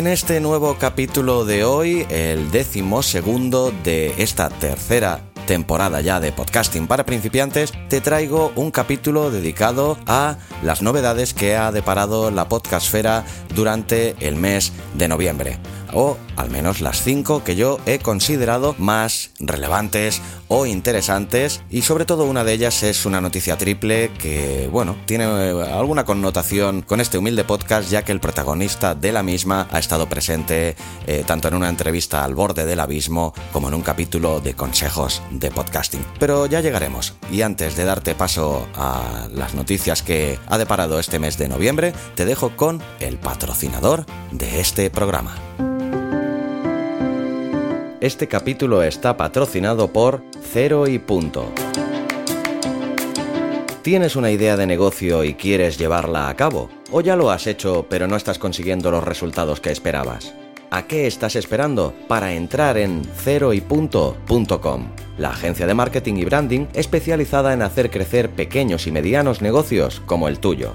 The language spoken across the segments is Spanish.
En este nuevo capítulo de hoy, el décimo segundo de esta tercera temporada ya de podcasting para principiantes, te traigo un capítulo dedicado a las novedades que ha deparado la podcastfera durante el mes de noviembre o al menos las cinco que yo he considerado más relevantes o interesantes y sobre todo una de ellas es una noticia triple que bueno tiene eh, alguna connotación con este humilde podcast ya que el protagonista de la misma ha estado presente eh, tanto en una entrevista al borde del abismo como en un capítulo de consejos de podcasting pero ya llegaremos y antes de darte paso a las noticias que ha deparado este mes de noviembre te dejo con el patrocinador de este programa. Este capítulo está patrocinado por Cero y Punto. ¿Tienes una idea de negocio y quieres llevarla a cabo? ¿O ya lo has hecho pero no estás consiguiendo los resultados que esperabas? ¿A qué estás esperando para entrar en ceroypunto.com? La agencia de marketing y branding especializada en hacer crecer pequeños y medianos negocios como el tuyo.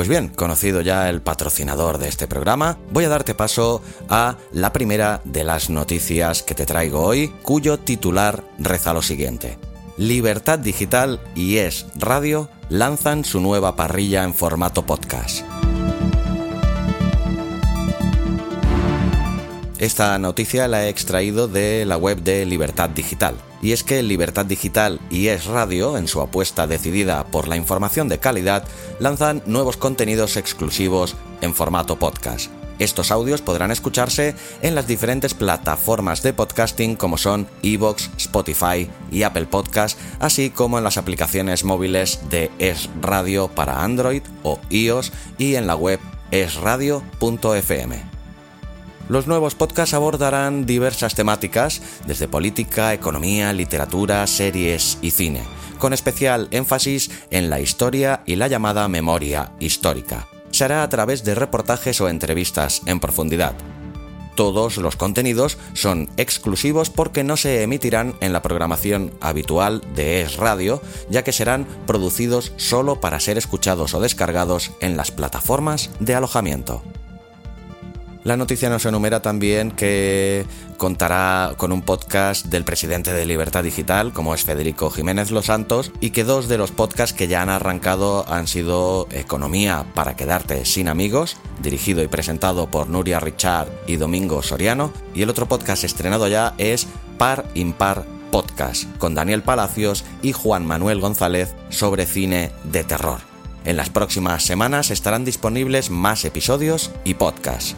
Pues bien, conocido ya el patrocinador de este programa, voy a darte paso a la primera de las noticias que te traigo hoy, cuyo titular reza lo siguiente. Libertad Digital y Es Radio lanzan su nueva parrilla en formato podcast. Esta noticia la he extraído de la web de Libertad Digital. Y es que Libertad Digital y Es Radio, en su apuesta decidida por la información de calidad, lanzan nuevos contenidos exclusivos en formato podcast. Estos audios podrán escucharse en las diferentes plataformas de podcasting como son Evox, Spotify y Apple Podcast, así como en las aplicaciones móviles de Es Radio para Android o iOS y en la web esradio.fm. Los nuevos podcasts abordarán diversas temáticas, desde política, economía, literatura, series y cine, con especial énfasis en la historia y la llamada memoria histórica. Se hará a través de reportajes o entrevistas en profundidad. Todos los contenidos son exclusivos porque no se emitirán en la programación habitual de Es Radio, ya que serán producidos solo para ser escuchados o descargados en las plataformas de alojamiento. La noticia nos enumera también que contará con un podcast del presidente de Libertad Digital, como es Federico Jiménez Los Santos, y que dos de los podcasts que ya han arrancado han sido Economía para quedarte sin amigos, dirigido y presentado por Nuria Richard y Domingo Soriano, y el otro podcast estrenado ya es Par Impar Podcast, con Daniel Palacios y Juan Manuel González sobre cine de terror. En las próximas semanas estarán disponibles más episodios y podcasts.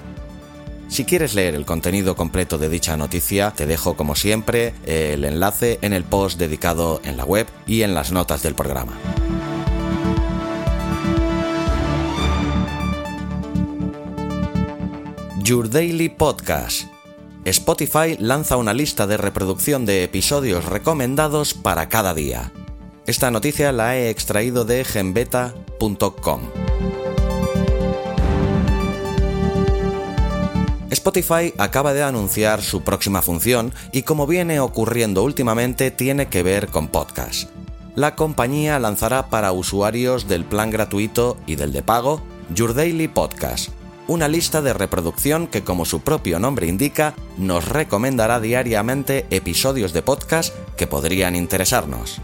Si quieres leer el contenido completo de dicha noticia, te dejo como siempre el enlace en el post dedicado en la web y en las notas del programa. Your Daily Podcast. Spotify lanza una lista de reproducción de episodios recomendados para cada día. Esta noticia la he extraído de genbeta.com. Spotify acaba de anunciar su próxima función y como viene ocurriendo últimamente tiene que ver con podcast. La compañía lanzará para usuarios del plan gratuito y del de pago Your Daily Podcast, una lista de reproducción que como su propio nombre indica nos recomendará diariamente episodios de podcast que podrían interesarnos.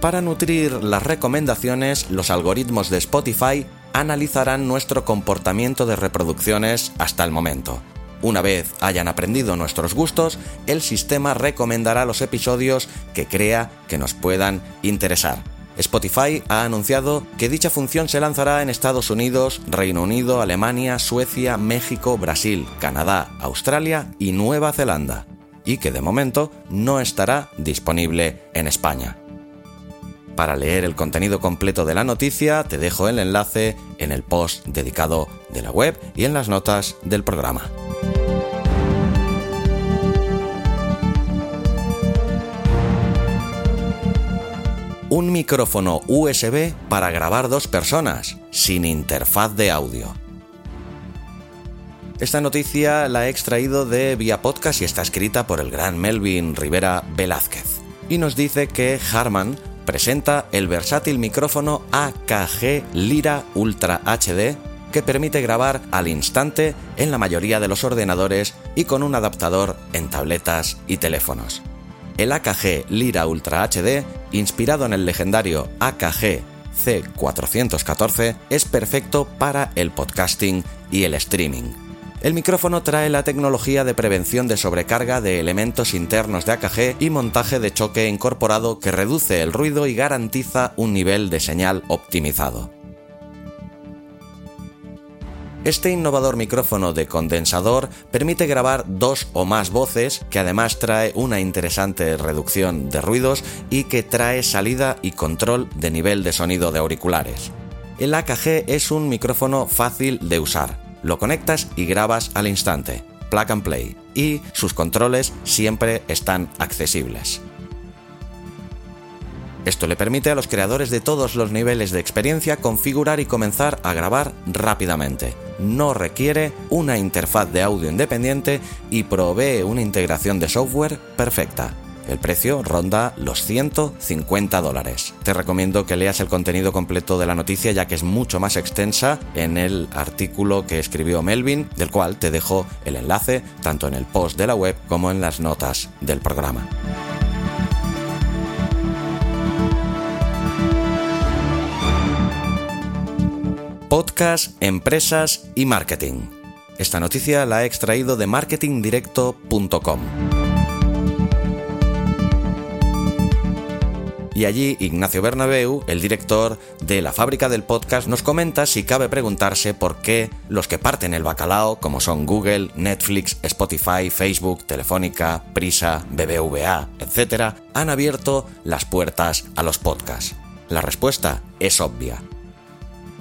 Para nutrir las recomendaciones, los algoritmos de Spotify analizarán nuestro comportamiento de reproducciones hasta el momento. Una vez hayan aprendido nuestros gustos, el sistema recomendará los episodios que crea que nos puedan interesar. Spotify ha anunciado que dicha función se lanzará en Estados Unidos, Reino Unido, Alemania, Suecia, México, Brasil, Canadá, Australia y Nueva Zelanda, y que de momento no estará disponible en España. Para leer el contenido completo de la noticia te dejo el enlace en el post dedicado de la web y en las notas del programa. Un micrófono USB para grabar dos personas, sin interfaz de audio. Esta noticia la he extraído de Vía Podcast y está escrita por el gran Melvin Rivera Velázquez. Y nos dice que Harman presenta el versátil micrófono AKG Lira Ultra HD que permite grabar al instante en la mayoría de los ordenadores y con un adaptador en tabletas y teléfonos. El AKG Lira Ultra HD, inspirado en el legendario AKG C414, es perfecto para el podcasting y el streaming. El micrófono trae la tecnología de prevención de sobrecarga de elementos internos de AKG y montaje de choque incorporado que reduce el ruido y garantiza un nivel de señal optimizado. Este innovador micrófono de condensador permite grabar dos o más voces, que además trae una interesante reducción de ruidos y que trae salida y control de nivel de sonido de auriculares. El AKG es un micrófono fácil de usar lo conectas y grabas al instante, plug and play, y sus controles siempre están accesibles. Esto le permite a los creadores de todos los niveles de experiencia configurar y comenzar a grabar rápidamente. No requiere una interfaz de audio independiente y provee una integración de software perfecta. El precio ronda los 150 dólares. Te recomiendo que leas el contenido completo de la noticia ya que es mucho más extensa en el artículo que escribió Melvin, del cual te dejo el enlace tanto en el post de la web como en las notas del programa. Podcast, empresas y marketing. Esta noticia la he extraído de marketingdirecto.com. y allí Ignacio Bernabeu, el director de la fábrica del podcast, nos comenta si cabe preguntarse por qué los que parten el bacalao, como son Google, Netflix, Spotify, Facebook, Telefónica, Prisa, BBVA, etc., han abierto las puertas a los podcasts. La respuesta es obvia.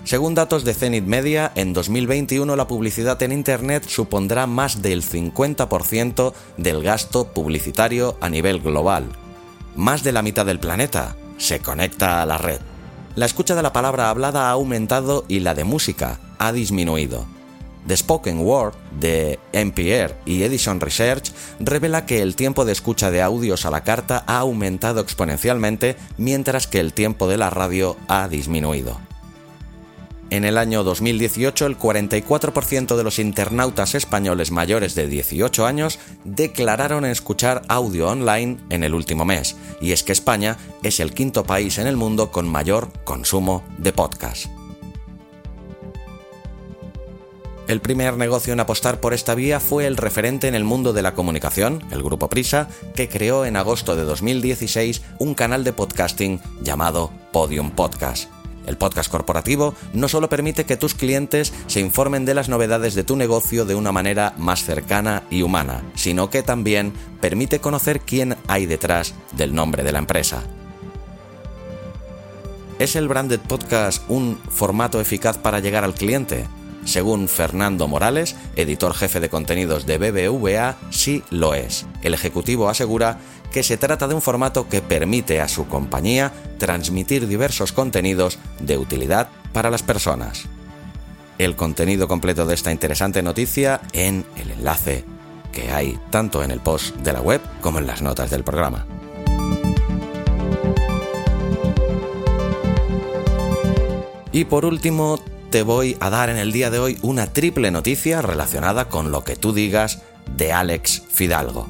Según datos de Zenith Media, en 2021 la publicidad en Internet supondrá más del 50% del gasto publicitario a nivel global, más de la mitad del planeta se conecta a la red. La escucha de la palabra hablada ha aumentado y la de música ha disminuido. The Spoken Word de NPR y Edison Research revela que el tiempo de escucha de audios a la carta ha aumentado exponencialmente mientras que el tiempo de la radio ha disminuido. En el año 2018, el 44% de los internautas españoles mayores de 18 años declararon escuchar audio online en el último mes, y es que España es el quinto país en el mundo con mayor consumo de podcast. El primer negocio en apostar por esta vía fue el referente en el mundo de la comunicación, el Grupo Prisa, que creó en agosto de 2016 un canal de podcasting llamado Podium Podcast el podcast corporativo no solo permite que tus clientes se informen de las novedades de tu negocio de una manera más cercana y humana, sino que también permite conocer quién hay detrás del nombre de la empresa. ¿Es el branded podcast un formato eficaz para llegar al cliente? Según Fernando Morales, editor jefe de contenidos de BBVA, sí lo es. El ejecutivo asegura que se trata de un formato que permite a su compañía transmitir diversos contenidos de utilidad para las personas. El contenido completo de esta interesante noticia en el enlace que hay tanto en el post de la web como en las notas del programa. Y por último, te voy a dar en el día de hoy una triple noticia relacionada con lo que tú digas de Alex Fidalgo.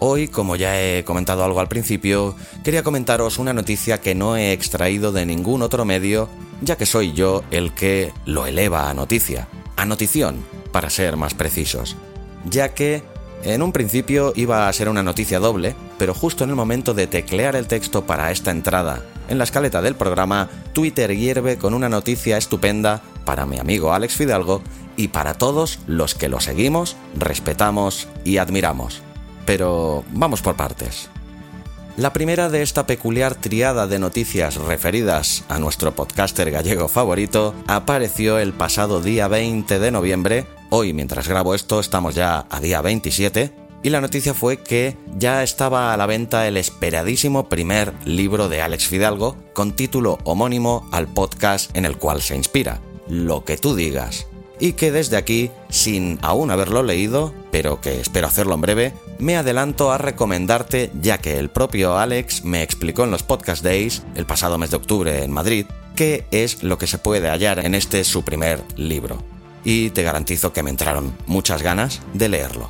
Hoy, como ya he comentado algo al principio, quería comentaros una noticia que no he extraído de ningún otro medio, ya que soy yo el que lo eleva a noticia, a notición, para ser más precisos, ya que en un principio iba a ser una noticia doble, pero justo en el momento de teclear el texto para esta entrada en la escaleta del programa, Twitter hierve con una noticia estupenda para mi amigo Alex Fidalgo y para todos los que lo seguimos, respetamos y admiramos. Pero vamos por partes. La primera de esta peculiar triada de noticias referidas a nuestro podcaster gallego favorito apareció el pasado día 20 de noviembre. Hoy, mientras grabo esto, estamos ya a día 27 y la noticia fue que ya estaba a la venta el esperadísimo primer libro de Alex Fidalgo con título homónimo al podcast en el cual se inspira, Lo que tú digas, y que desde aquí, sin aún haberlo leído, pero que espero hacerlo en breve, me adelanto a recomendarte ya que el propio Alex me explicó en los Podcast Days, el pasado mes de octubre en Madrid, qué es lo que se puede hallar en este su primer libro. Y te garantizo que me entraron muchas ganas de leerlo.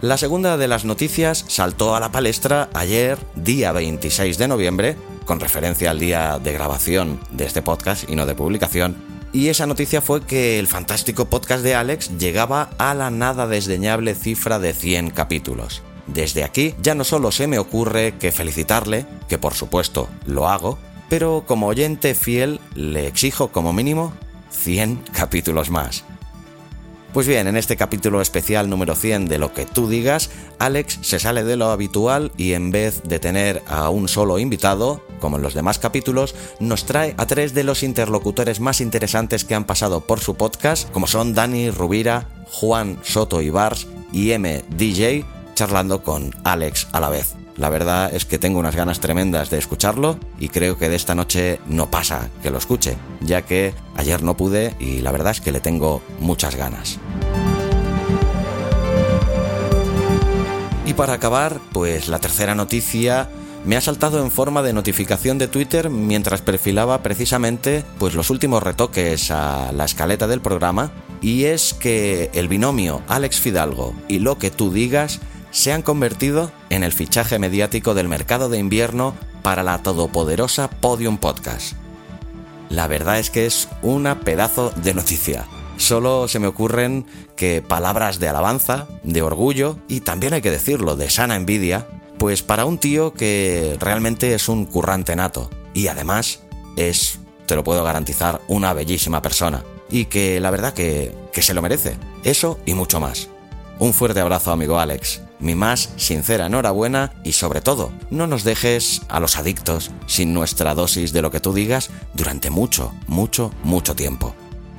La segunda de las noticias saltó a la palestra ayer, día 26 de noviembre, con referencia al día de grabación de este podcast y no de publicación, y esa noticia fue que el fantástico podcast de Alex llegaba a la nada desdeñable cifra de 100 capítulos. Desde aquí ya no solo se me ocurre que felicitarle, que por supuesto lo hago, pero como oyente fiel le exijo como mínimo 100 capítulos más. Pues bien, en este capítulo especial número 100 de Lo que tú digas, Alex se sale de lo habitual y en vez de tener a un solo invitado, como en los demás capítulos, nos trae a tres de los interlocutores más interesantes que han pasado por su podcast, como son Dani Rubira, Juan Soto Ibars y M. DJ, charlando con Alex a la vez. La verdad es que tengo unas ganas tremendas de escucharlo y creo que de esta noche no pasa que lo escuche, ya que ayer no pude y la verdad es que le tengo muchas ganas. Y para acabar, pues la tercera noticia me ha saltado en forma de notificación de Twitter mientras perfilaba precisamente pues los últimos retoques a la escaleta del programa y es que el binomio Alex Fidalgo y lo que tú digas se han convertido en el fichaje mediático del mercado de invierno para la todopoderosa Podium Podcast. La verdad es que es una pedazo de noticia. Solo se me ocurren que palabras de alabanza, de orgullo y también hay que decirlo, de sana envidia, pues para un tío que realmente es un currante nato y además es, te lo puedo garantizar, una bellísima persona y que la verdad que, que se lo merece. Eso y mucho más. Un fuerte abrazo amigo Alex mi más sincera enhorabuena y sobre todo, no nos dejes a los adictos sin nuestra dosis de lo que tú digas durante mucho, mucho, mucho tiempo.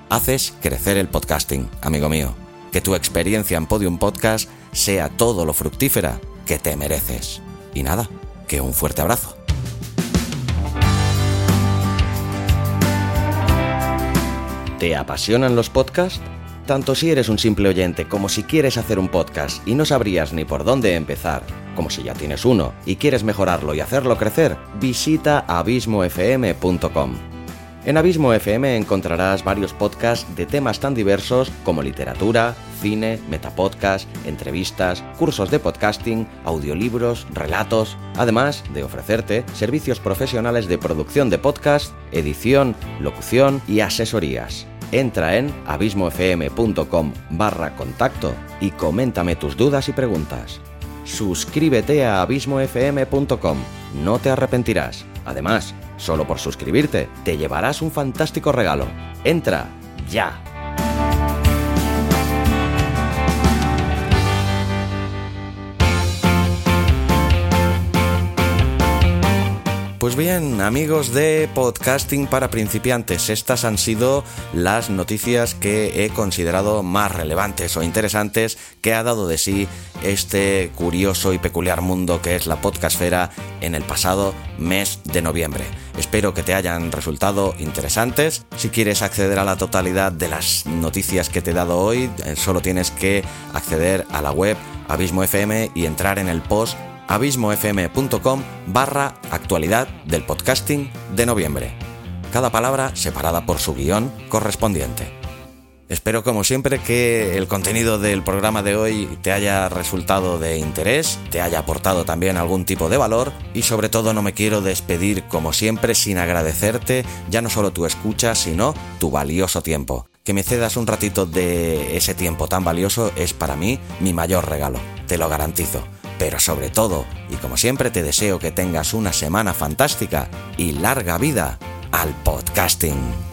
Haces crecer el podcasting, amigo mío. Que tu experiencia en Podium Podcast sea todo lo fructífera que te mereces. Y nada, que un fuerte abrazo. ¿Te apasionan los podcasts? Tanto si eres un simple oyente como si quieres hacer un podcast y no sabrías ni por dónde empezar, como si ya tienes uno y quieres mejorarlo y hacerlo crecer, visita abismofm.com. En Abismo FM encontrarás varios podcasts de temas tan diversos como literatura, cine, metapodcast, entrevistas, cursos de podcasting, audiolibros, relatos, además de ofrecerte servicios profesionales de producción de podcast, edición, locución y asesorías. Entra en abismofm.com barra contacto y coméntame tus dudas y preguntas. Suscríbete a abismofm.com, no te arrepentirás. Además, solo por suscribirte te llevarás un fantástico regalo. Entra ya. Pues bien, amigos de Podcasting para principiantes, estas han sido las noticias que he considerado más relevantes o interesantes que ha dado de sí este curioso y peculiar mundo que es la podcastfera en el pasado mes de noviembre. Espero que te hayan resultado interesantes. Si quieres acceder a la totalidad de las noticias que te he dado hoy, eh, solo tienes que acceder a la web Abismo FM y entrar en el post abismofm.com barra actualidad del podcasting de noviembre. Cada palabra separada por su guion correspondiente. Espero como siempre que el contenido del programa de hoy te haya resultado de interés, te haya aportado también algún tipo de valor y sobre todo no me quiero despedir como siempre sin agradecerte ya no solo tu escucha sino tu valioso tiempo. Que me cedas un ratito de ese tiempo tan valioso es para mí mi mayor regalo, te lo garantizo. Pero sobre todo, y como siempre te deseo que tengas una semana fantástica y larga vida al podcasting.